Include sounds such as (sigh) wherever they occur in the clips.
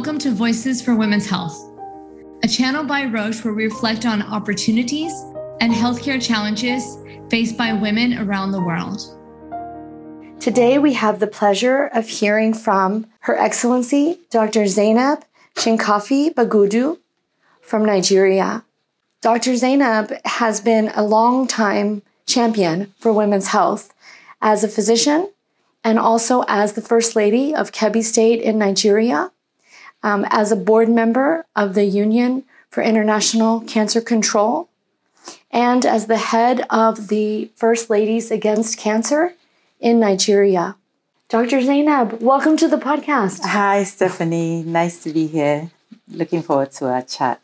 welcome to Voices for Women's Health, a channel by Roche where we reflect on opportunities and healthcare challenges faced by women around the world. Today, we have the pleasure of hearing from Her Excellency Dr. Zainab Shinkafi Bagudu from Nigeria. Dr. Zainab has been a long time champion for women's health as a physician and also as the First Lady of Kebbi State in Nigeria, um, as a board member of the Union for International Cancer Control, and as the head of the First Ladies Against Cancer in Nigeria. Dr. Zainab, welcome to the podcast. Hi, Stephanie. Nice to be here. Looking forward to our chat.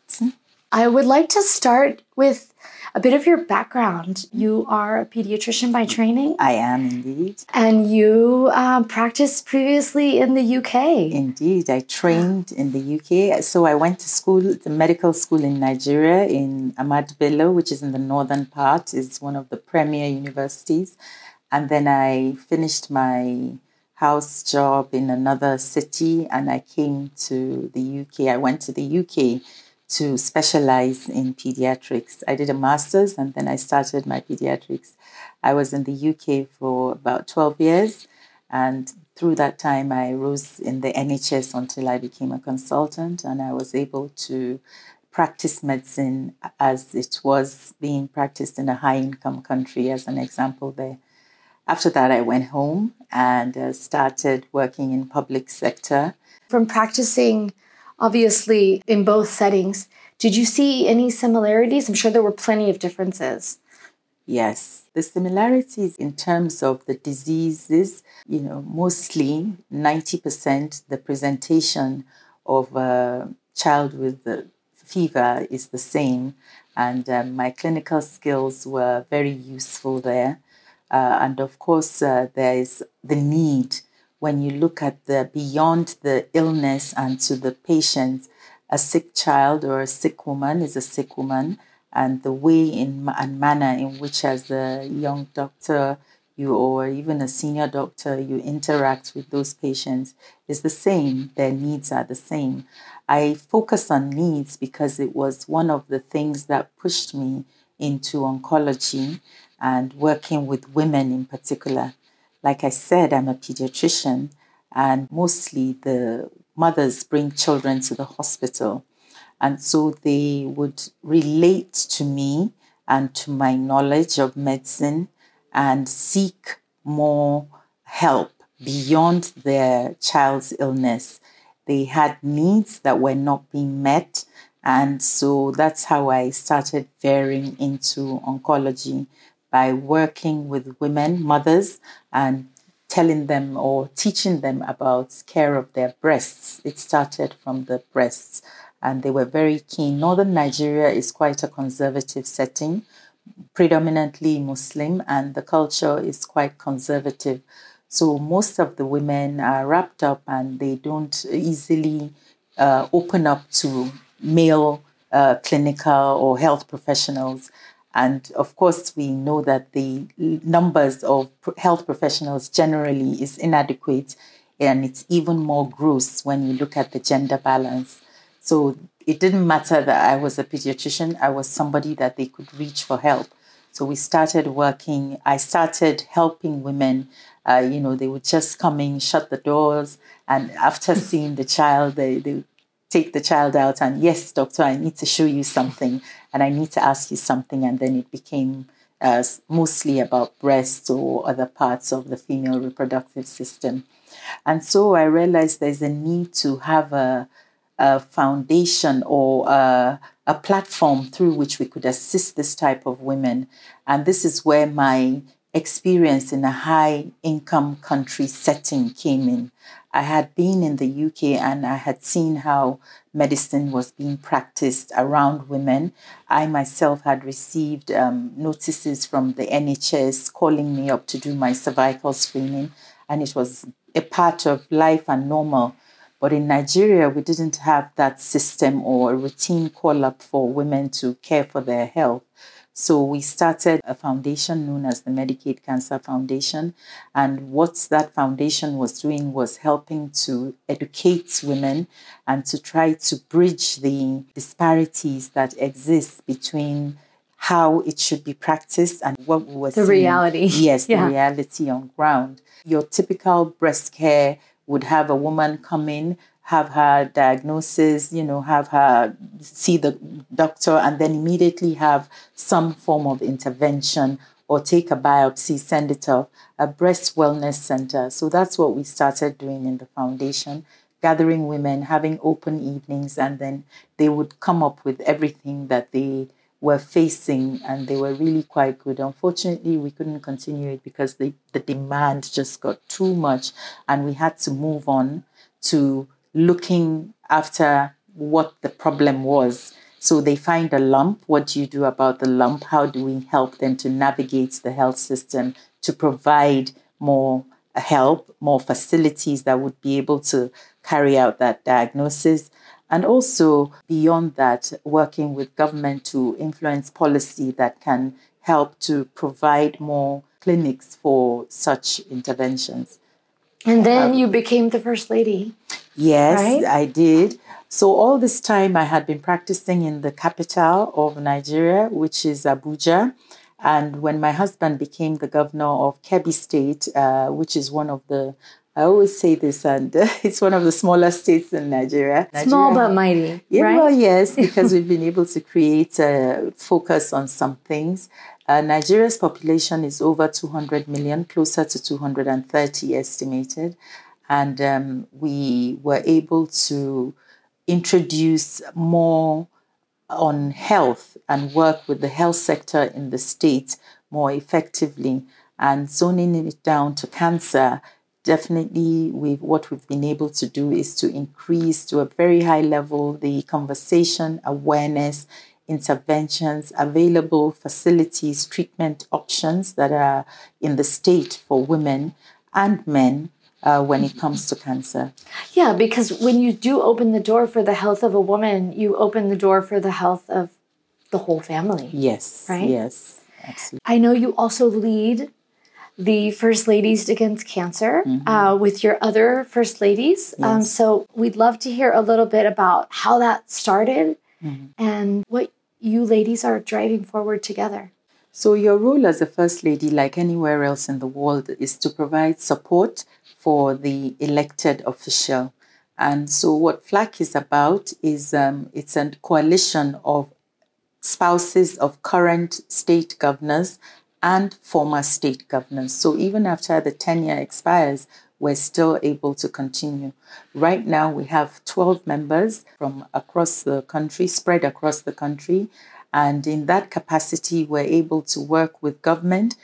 I would like to start with a bit of your background. You are a pediatrician by training. I am indeed. And you uh, practiced previously in the UK. Indeed. I trained in the UK. So I went to school, the medical school in Nigeria, in Ahmadu Bello, which is in the northern part, is one of the premier universities. And then I finished my house job in another city and I came to the UK. I went to the UK to specialize in pediatrics. I did a master's and then I started my pediatrics. I was in the UK for about 12 years. And through that time, I rose in the NHS until I became a consultant and I was able to practice medicine as it was being practiced in a high income country, as an example there. After that, I went home and uh, started working in public sector. From practicing obviously in both settings. Did you see any similarities? I'm sure there were plenty of differences. Yes, the similarities in terms of the diseases, you know, mostly 90% the presentation of a child with the fever is the same. And um, my clinical skills were very useful there. Uh, and of course, uh, there is the need when you look at the beyond the illness and to the patient, a sick child or a sick woman is a sick woman, and the way in and manner in which, as a young doctor, you or even a senior doctor, you interact with those patients is the same. Their needs are the same. I focus on needs because it was one of the things that pushed me into oncology and working with women in particular like I said, I'm a pediatrician, and mostly the mothers bring children to the hospital. And so they would relate to me and to my knowledge of medicine and seek more help beyond their child's illness. They had needs that were not being met. And so that's how I started veering into oncology by working with women, mothers, and telling them or teaching them about care of their breasts. It started from the breasts, and they were very keen. Northern Nigeria is quite a conservative setting, predominantly Muslim, and the culture is quite conservative. So most of the women are wrapped up and they don't easily uh, open up to male uh, clinical or health professionals. And of course, we know that the numbers of health professionals generally is inadequate, and it's even more gross when you look at the gender balance. So it didn't matter that I was a pediatrician, I was somebody that they could reach for help. So we started working, I started helping women. Uh, you know, they would just come in, shut the doors, and after seeing the child, they, they take the child out and yes doctor i need to show you something and i need to ask you something. And then it became uh, mostly about breasts or other parts of the female reproductive system. And so i realized there's a need to have a, a foundation or a, a platform through which we could assist this type of women. And this is where my experience in a high income country setting came in I had been in the UK and I had seen how medicine was being practiced around women. I myself had received um, notices from the NHS calling me up to do my cervical screening, and it was a part of life and normal. But in Nigeria, we didn't have that system or a routine call up for women to care for their health. So we started a foundation known as the Medicaid Cancer Foundation. And what that foundation was doing was helping to educate women and to try to bridge the disparities that exist between how it should be practiced and what we were the seeing. reality. (laughs) Yes, Yeah. the reality on ground. Your typical breast care would have a woman come in, have her diagnosis, you know, have her see the doctor, and then immediately have some form of intervention or take a biopsy, send it off, a breast wellness center. So that's what we started doing in the foundation, gathering women, having open evenings, and then they would come up with everything that they were facing and they were really quite good. Unfortunately, we couldn't continue it because the, the demand just got too much and we had to move on to looking after what the problem was. So they find a lump. What do you do about the lump? How do we help them to navigate the health system to provide more help, more facilities that would be able to carry out that diagnosis? And also, beyond that, working with government to influence policy that can help to provide more clinics for such interventions. And then you became the first lady. Yes, Right? I did. So all this time I had been practicing in the capital of Nigeria, which is Abuja. And when my husband became the governor of Kebbi State, uh, which is one of the, I always say this, and (laughs) it's one of the smaller states in Nigeria. Small Nigeria- but mighty, yeah, right? well, yes, because (laughs) we've been able to create a focus on some things. Uh, Nigeria's population is over 200 million, closer to 230 estimated. And um, we were able to introduce more on health and work with the health sector in the state more effectively and zoning it down to cancer definitely we've, what we've been able to do is to increase to a very high level the conversation awareness interventions available facilities treatment options that are in the state for women and men uh, when it comes to cancer Yeah, because when you do open the door for the health of a woman, you open the door for the health of the whole family. yes Right? yes absolutely I know you also lead the First Ladies Against Cancer uh, with your other First Ladies. Um, so we'd love to hear a little bit about how that started and what you ladies are driving forward together. So, your role as a First Lady, like anywhere else in the world, is to provide support for the elected official. And so, what FLAC is about is um, it's a coalition of spouses of current state governors and former state governors. So, even after the tenure expires, we're still able to continue. Right now, we have 12 members from across the country, spread across the country. And in that capacity, we're able to work with government.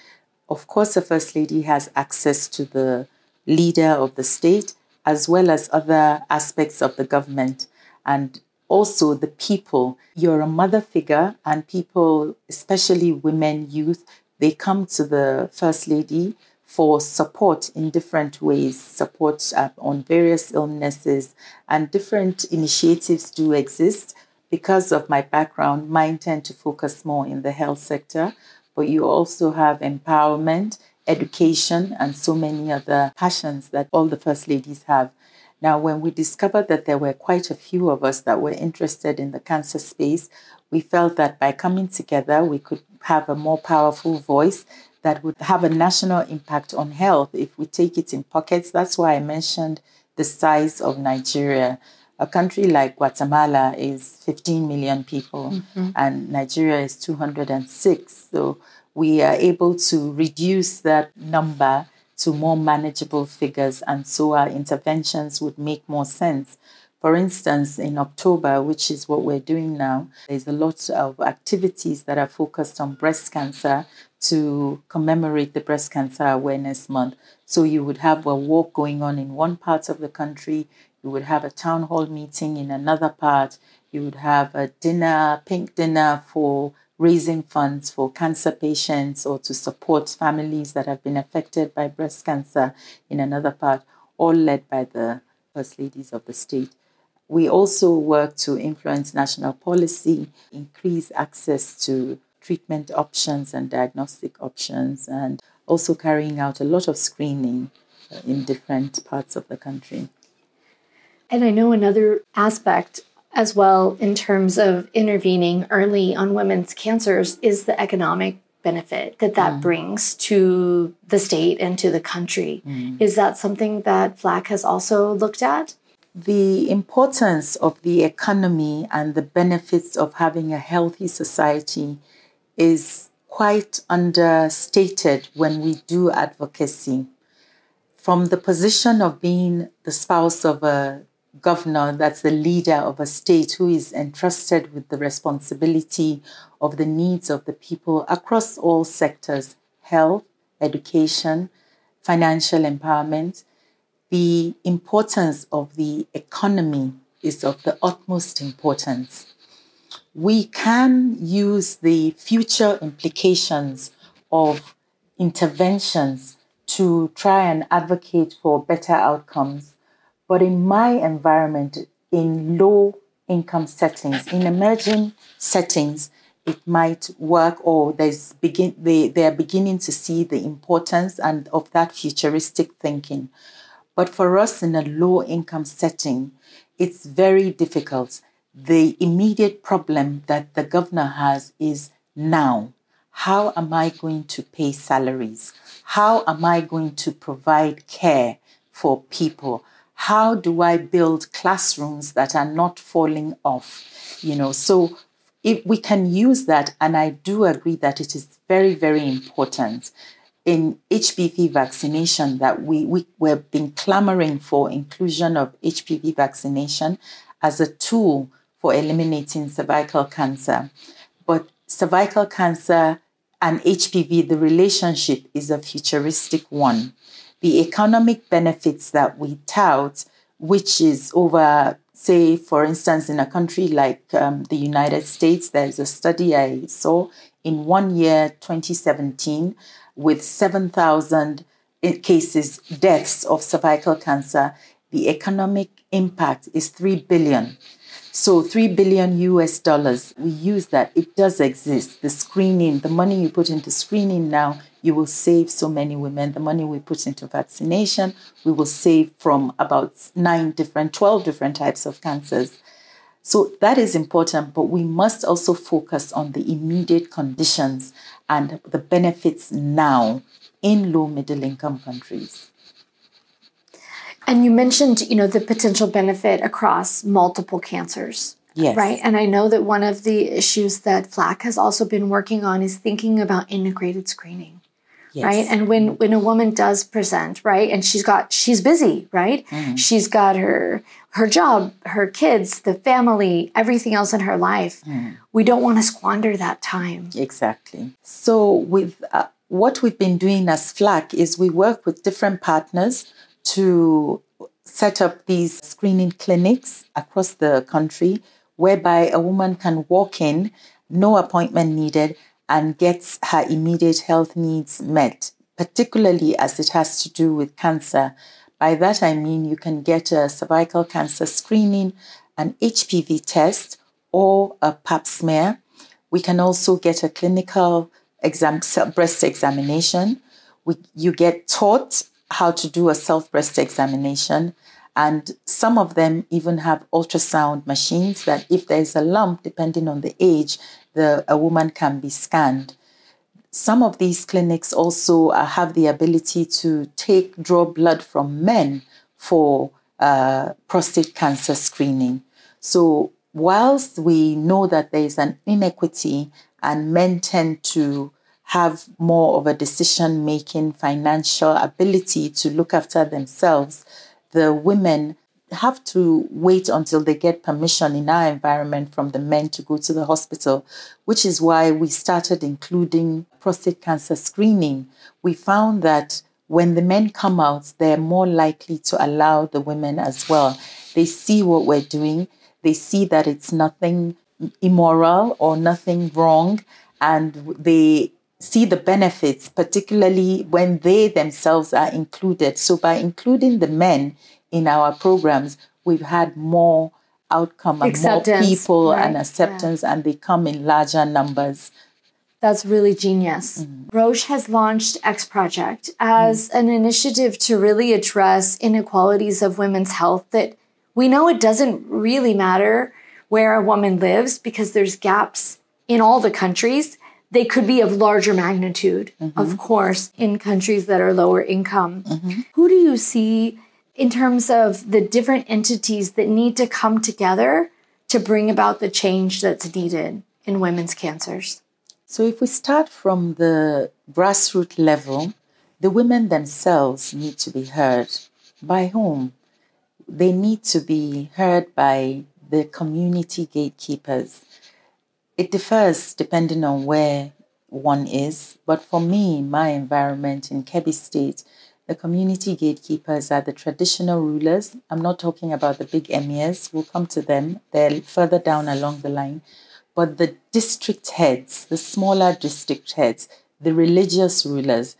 Of course, the First Lady has access to the leader of the state as well as other aspects of the government. And also the people. You're a mother figure, and people, especially women, youth, they come to the First Lady for support in different ways, support uh, on various illnesses, and different initiatives do exist. Because of my background, mine tend to focus more in the health sector, but you also have empowerment, education, and so many other passions that all the First Ladies have. Now, when we discovered that there were quite a few of us that were interested in the cancer space, we felt that by coming together, we could have a more powerful voice that would have a national impact on health if we take it in pockets. That's why I mentioned the size of Nigeria. A country like Guatemala is 15 million people, mm-hmm. and Nigeria is 206. So we are able to reduce that number to more manageable figures, and so our interventions would make more sense. For instance, in October, which is what we're doing now, there's a lot of activities that are focused on breast cancer to commemorate the Breast Cancer Awareness Month. So you would have a walk going on in one part of the country, you would have a town hall meeting in another part, you would have a dinner, pink dinner for raising funds for cancer patients or to support families that have been affected by breast cancer in another part, all led by the First Ladies of the state. We also work to influence national policy, increase access to treatment options and diagnostic options, and also carrying out a lot of screening in different parts of the country. And I know another aspect as well in terms of intervening early on women's cancers is the economic benefit that that mm. brings to the state and to the country. Mm. Is that something that FLAC has also looked at? The importance of the economy and the benefits of having a healthy society is quite understated when we do advocacy. From the position of being the spouse of a governor, that's the leader of a state who is entrusted with the responsibility of the needs of the people across all sectors health, education, financial empowerment. The importance of the economy is of the utmost importance. We can use the future implications of interventions to try and advocate for better outcomes but in my environment, in low income settings, in emerging settings, it might work or there's begin they, they are beginning to see the importance and of that futuristic thinking. But for us in a low income setting, it's very difficult. The immediate problem that the governor has is now. How am I going to pay salaries? How am I going to provide care for people? how do I build classrooms that are not falling off? You know, so if we can use that, and I do agree that it is very, very important in HPV vaccination that we, we we've been clamoring for inclusion of HPV vaccination as a tool for eliminating cervical cancer. But cervical cancer and HPV, the relationship is a futuristic one the economic benefits that we tout, which is over, say, for instance, in a country like um, the United States, there's a study I saw in one year, 2017, with 7,000 cases, deaths of cervical cancer, the economic impact is 3 billion. So 3 billion US dollars, we use that. It does exist. The screening, the money you put into screening now, you will save so many women. The money we put into vaccination, we will save from about nine different, 12 different types of cancers. So that is important, but we must also focus on the immediate conditions and the benefits now in low middle income countries. And you mentioned, you know, the potential benefit across multiple cancers. Yes. Right. And I know that one of the issues that FLAC has also been working on is thinking about integrated screening. Yes. Right. And when when a woman does present, right, and she's got she's busy, right? Mm. She's got her her job, her kids, the family, everything else in her life. Mm. We don't want to squander that time. Exactly. So with uh, what we've been doing as FLAC is we work with different partners to set up these screening clinics across the country whereby a woman can walk in, no appointment needed, and gets her immediate health needs met, particularly as it has to do with cancer. By that I mean you can get a cervical cancer screening, an HPV test, or a pap smear. We can also get a clinical exam, breast examination. We, you get taught how to do a self breast examination. And some of them even have ultrasound machines that, if there's a lump, depending on the age, the, a woman can be scanned. Some of these clinics also uh, have the ability to take draw blood from men for uh, prostate cancer screening. So, whilst we know that there is an inequity and men tend to have more of a decision making financial ability to look after themselves, the women have to wait until they get permission in our environment from the men to go to the hospital, which is why we started including prostate cancer screening. We found that when the men come out, they're more likely to allow the women as well. They see what we're doing, they see that it's nothing immoral or nothing wrong, and they see the benefits, particularly when they themselves are included. So, by including the men in our programs, we've had more outcome and acceptance, more people right. and acceptance, yeah. and they come in larger numbers. That's really genius. Mm-hmm. Roche has launched X Project as mm-hmm. an initiative to really address inequalities of women's health that we know it doesn't really matter where a woman lives because there's gaps in all the countries. They could be of larger magnitude, mm-hmm. of course, in countries that are lower income. Mm-hmm. Who do you see in terms of the different entities that need to come together to bring about the change that's needed in women's cancers? So, if we start from the grassroots level, the women themselves need to be heard. By whom? They need to be heard by the community gatekeepers. It differs depending on where one is, but for me, my environment in Kebbi State, the community gatekeepers are the traditional rulers. I'm not talking about the big emirs, we'll come to them. They're further down along the line. But the district heads, the smaller district heads, the religious rulers,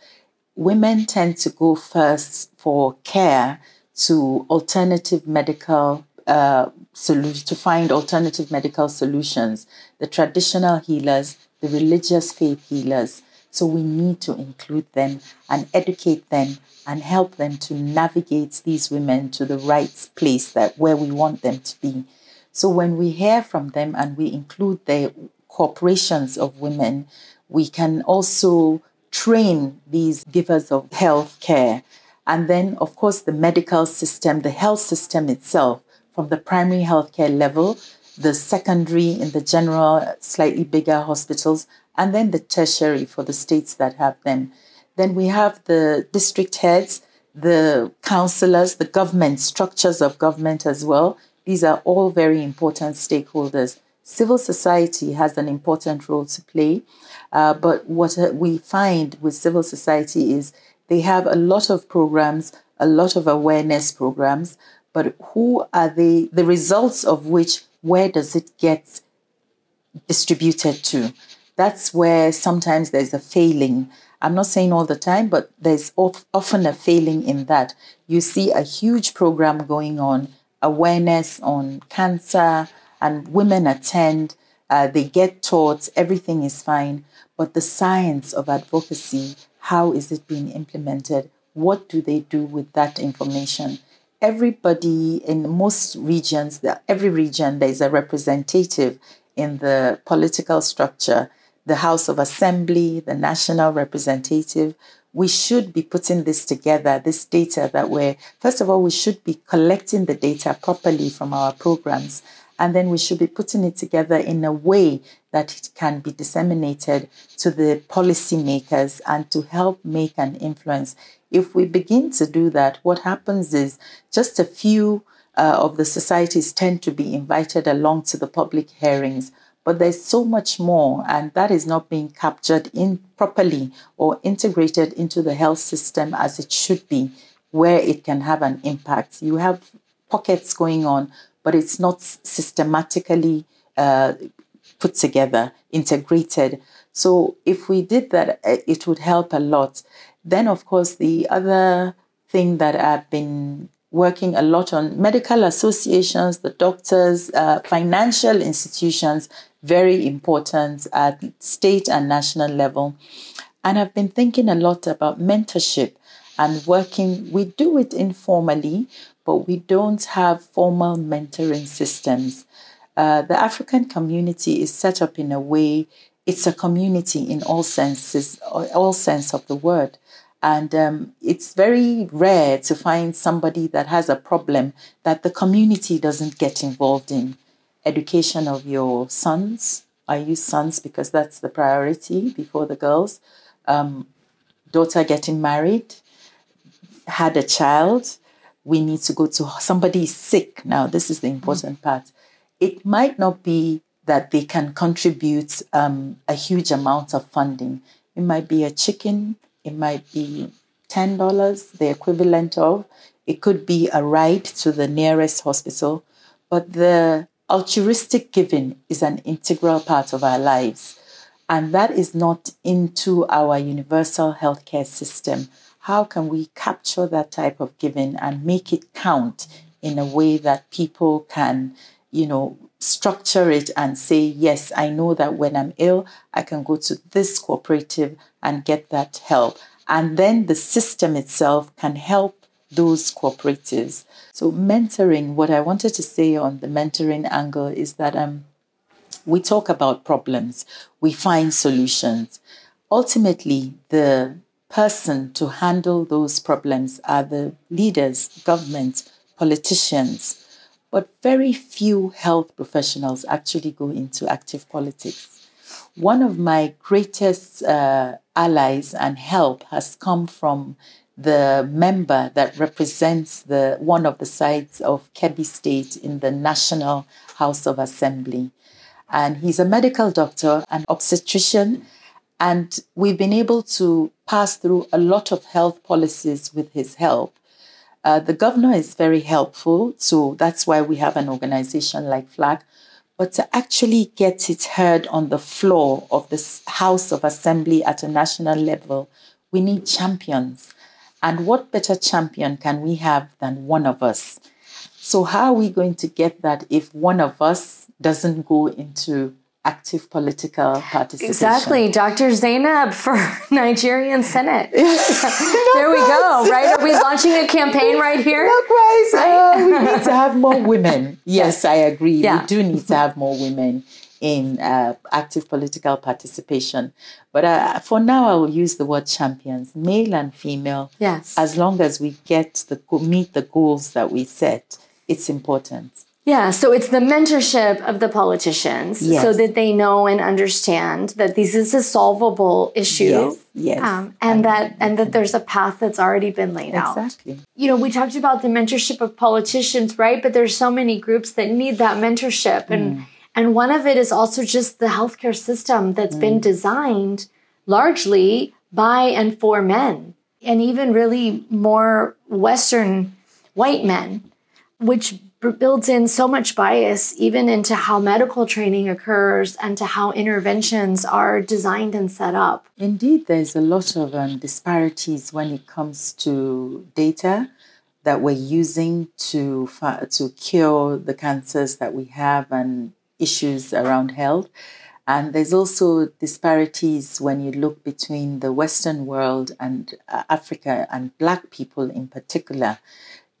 women tend to go first for care to alternative medical uh, to find alternative medical solutions, the traditional healers, the religious faith healers. So we need to include them and educate them and help them to navigate these women to the right place that where we want them to be. So when we hear from them and we include the corporations of women, we can also train these givers of health care. And then, of course, the medical system, the health system itself, from the primary healthcare level, the secondary in the general, slightly bigger hospitals, and then the tertiary for the states that have them. Then we have the district heads, the councillors, the government structures of government as well. These are all very important stakeholders. Civil society has an important role to play, uh, but what we find with civil society is they have a lot of programs, a lot of awareness programs, but who are they, the results of which, where does it get distributed to? That's where sometimes there's a failing. I'm not saying all the time, but there's often a failing in that. You see a huge program going on, awareness on cancer, and women attend, uh, they get taught, everything is fine. But the science of advocacy, how is it being implemented? What do they do with that information? Everybody in most regions, every region, there's a representative in the political structure, the House of Assembly, the national representative. We should be putting this together, this data that we're, first of all, we should be collecting the data properly from our programs. And then we should be putting it together in a way that it can be disseminated to the policymakers and to help make an influence if we begin to do that, what happens is just a few uh, of the societies tend to be invited along to the public hearings, but there's so much more, and that is not being captured in properly or integrated into the health system as it should be, where it can have an impact. You have pockets going on, but it's not systematically uh, put together, integrated. So if we did that, uh, it would help a lot. Then, of course, the other thing that I've been working a lot on medical associations, the doctors, uh, financial institutions, very important at state and national level. And I've been thinking a lot about mentorship and working. We do it informally, but we don't have formal mentoring systems. Uh, the African community is set up in a way it's a community in all senses, all sense of the word. And um, it's very rare to find somebody that has a problem that the community doesn't get involved in. Education of your sons. I use sons because that's the priority before the girls. Um, daughter getting married, had a child. We need to go to somebody is sick. Now, this is the important mm-hmm. part. It might not be that they can contribute um, a huge amount of funding. It might be a chicken, it might be $10, the equivalent of. It could be a ride to the nearest hospital. But the altruistic giving is an integral part of our lives. And that is not into our universal healthcare system. How can we capture that type of giving and make it count in a way that people can, you know, structure it and say, yes, I know that when I'm ill, I can go to this cooperative and get that help. And then the system itself can help those cooperatives. So, mentoring, what I wanted to say on the mentoring angle is that um, we talk about problems, we find solutions. Ultimately, the person to handle those problems are the leaders, governments, politicians. But very few health professionals actually go into active politics. One of my greatest uh, allies and help has come from the member that represents the one of the sides of Kebbi State in the National House of Assembly. And he's a medical doctor, an obstetrician, and we've been able to pass through a lot of health policies with his help. Uh, the governor is very helpful, so that's why we have an organization like FLAC. But to actually get it heard on the floor of the House of Assembly at a national level, we need champions. And what better champion can we have than one of us? So, how are we going to get that if one of us doesn't go into active political participation. Exactly. Dr. Zainab for (laughs) Nigerian Senate. (laughs) there we go, right? Are we launching a campaign right here? Likewise. Right? Uh, we need to have more women. (laughs) Yes, I agree. Yeah. We do need to have more women in uh, active political participation. But uh, for now, I will use the word champions, male and female. Yes. As long as we get the meet the goals that we set, it's important. Yeah, so it's the mentorship of the politicians yes. so that they know and understand that this is a solvable issue. Yes, yes. Um, and that and that there's a path that's already been laid exactly. out. Exactly. You know, we talked about the mentorship of politicians, right? But there's so many groups that need that mentorship and mm. and one of it is also just the healthcare system that's mm. been designed largely by and for men and even really more western white men which builds in so much bias even into how medical training occurs and to how interventions are designed and set up. Indeed, there's a lot of um, disparities when it comes to data that we're using to to cure the cancers that we have and issues around health. And there's also disparities when you look between the Western world and uh, Africa and Black people in particular.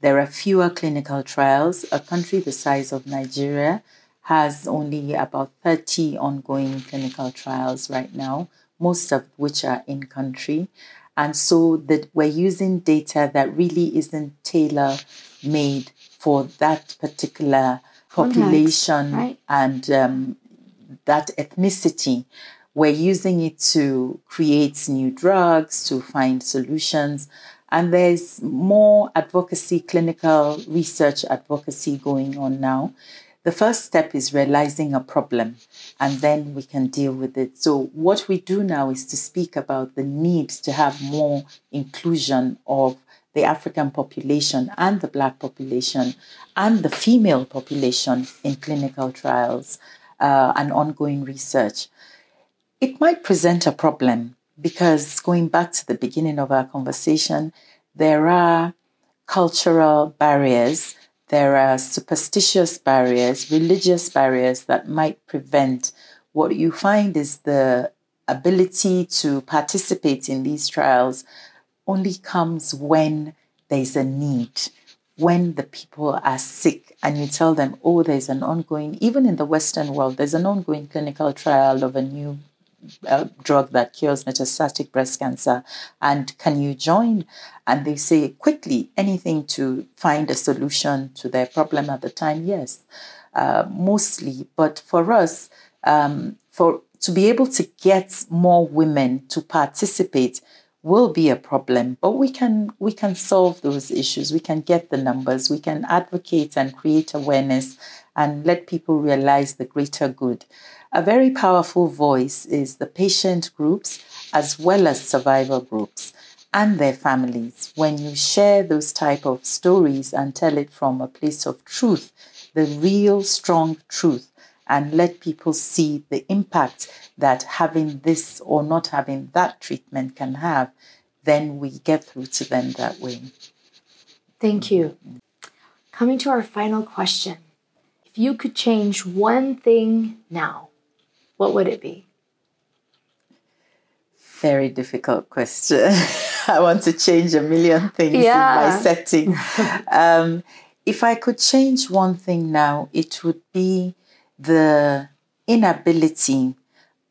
There are fewer clinical trials. A country the size of Nigeria has only about 30 ongoing clinical trials right now, most of which are in country. And so that we're using data that really isn't tailor made for that particular population right. and um, that ethnicity. We're using it to create new drugs, to find solutions. And there's more advocacy, clinical research advocacy going on now. The first step is realizing a problem, and then we can deal with it. So, what we do now is to speak about the need to have more inclusion of the African population and the Black population and the female population in clinical trials uh, and ongoing research. It might present a problem because going back to the beginning of our conversation, there are cultural barriers, there are superstitious barriers, religious barriers that might prevent. What you find is the ability to participate in these trials only comes when there's a need, when the people are sick, and you tell them, oh, there's an ongoing, even in the Western world, there's an ongoing clinical trial of a new drug that cures metastatic breast cancer. And can you join? And they say quickly anything to find a solution to their problem at the time yes. Uh, mostly. But for us um, for to be able to get more women to participate will be a problem. But we can we can solve those issues. We can get the numbers. We can advocate and create awareness and let people realize the greater good a very powerful voice is the patient groups as well as survivor groups and their families. When you share those type of stories and tell it from a place of truth, the real strong truth, and let people see the impact that having this or not having that treatment can have, then we get through to them that way. Thank you. Coming to our final question If you could change one thing now, what would it be? Very difficult question. (laughs) I want to change a million things Yeah. in my setting. (laughs) um, if I could change one thing now, it would be the inability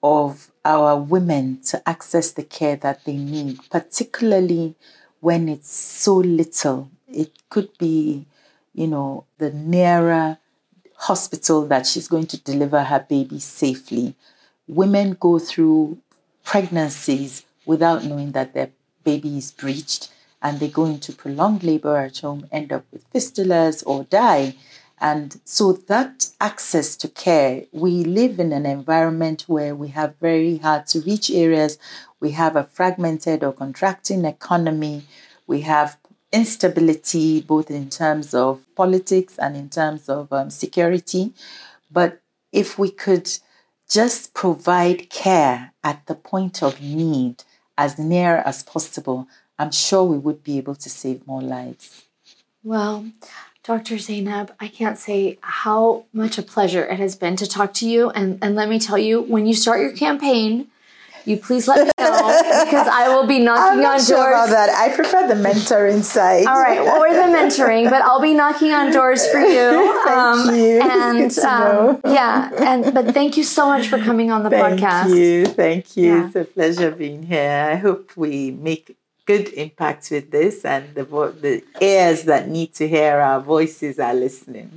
of our women to access the care that they need, particularly when it's so little. It could be, you know, the nearer hospital that she's going to deliver her baby safely. Women go through pregnancies without knowing that their baby is breached and they go into prolonged labor at home, end up with fistulas or die. And so that access to care, we live in an environment where we have very hard to reach areas. We have a fragmented or contracting economy. We have instability, both in terms of politics and in terms of um, security. But if we could just provide care at the point of need as near as possible, I'm sure we would be able to save more lives. Well, Dr. Zainab, I can't say how much a pleasure it has been to talk to you. And, and let me tell you, when you start your campaign, you please let me know because I will be knocking I'm not on sure doors. about that. I prefer the mentoring side. All right, we're the mentoring, but I'll be knocking on doors for you. (laughs) Thank you. It's And um, yeah, and but thank you so much for coming on the Thank podcast. Thank you. Thank you. Yeah. It's a pleasure being here. I hope we make good impact with this and the, vo- the ears that need to hear our voices are listening.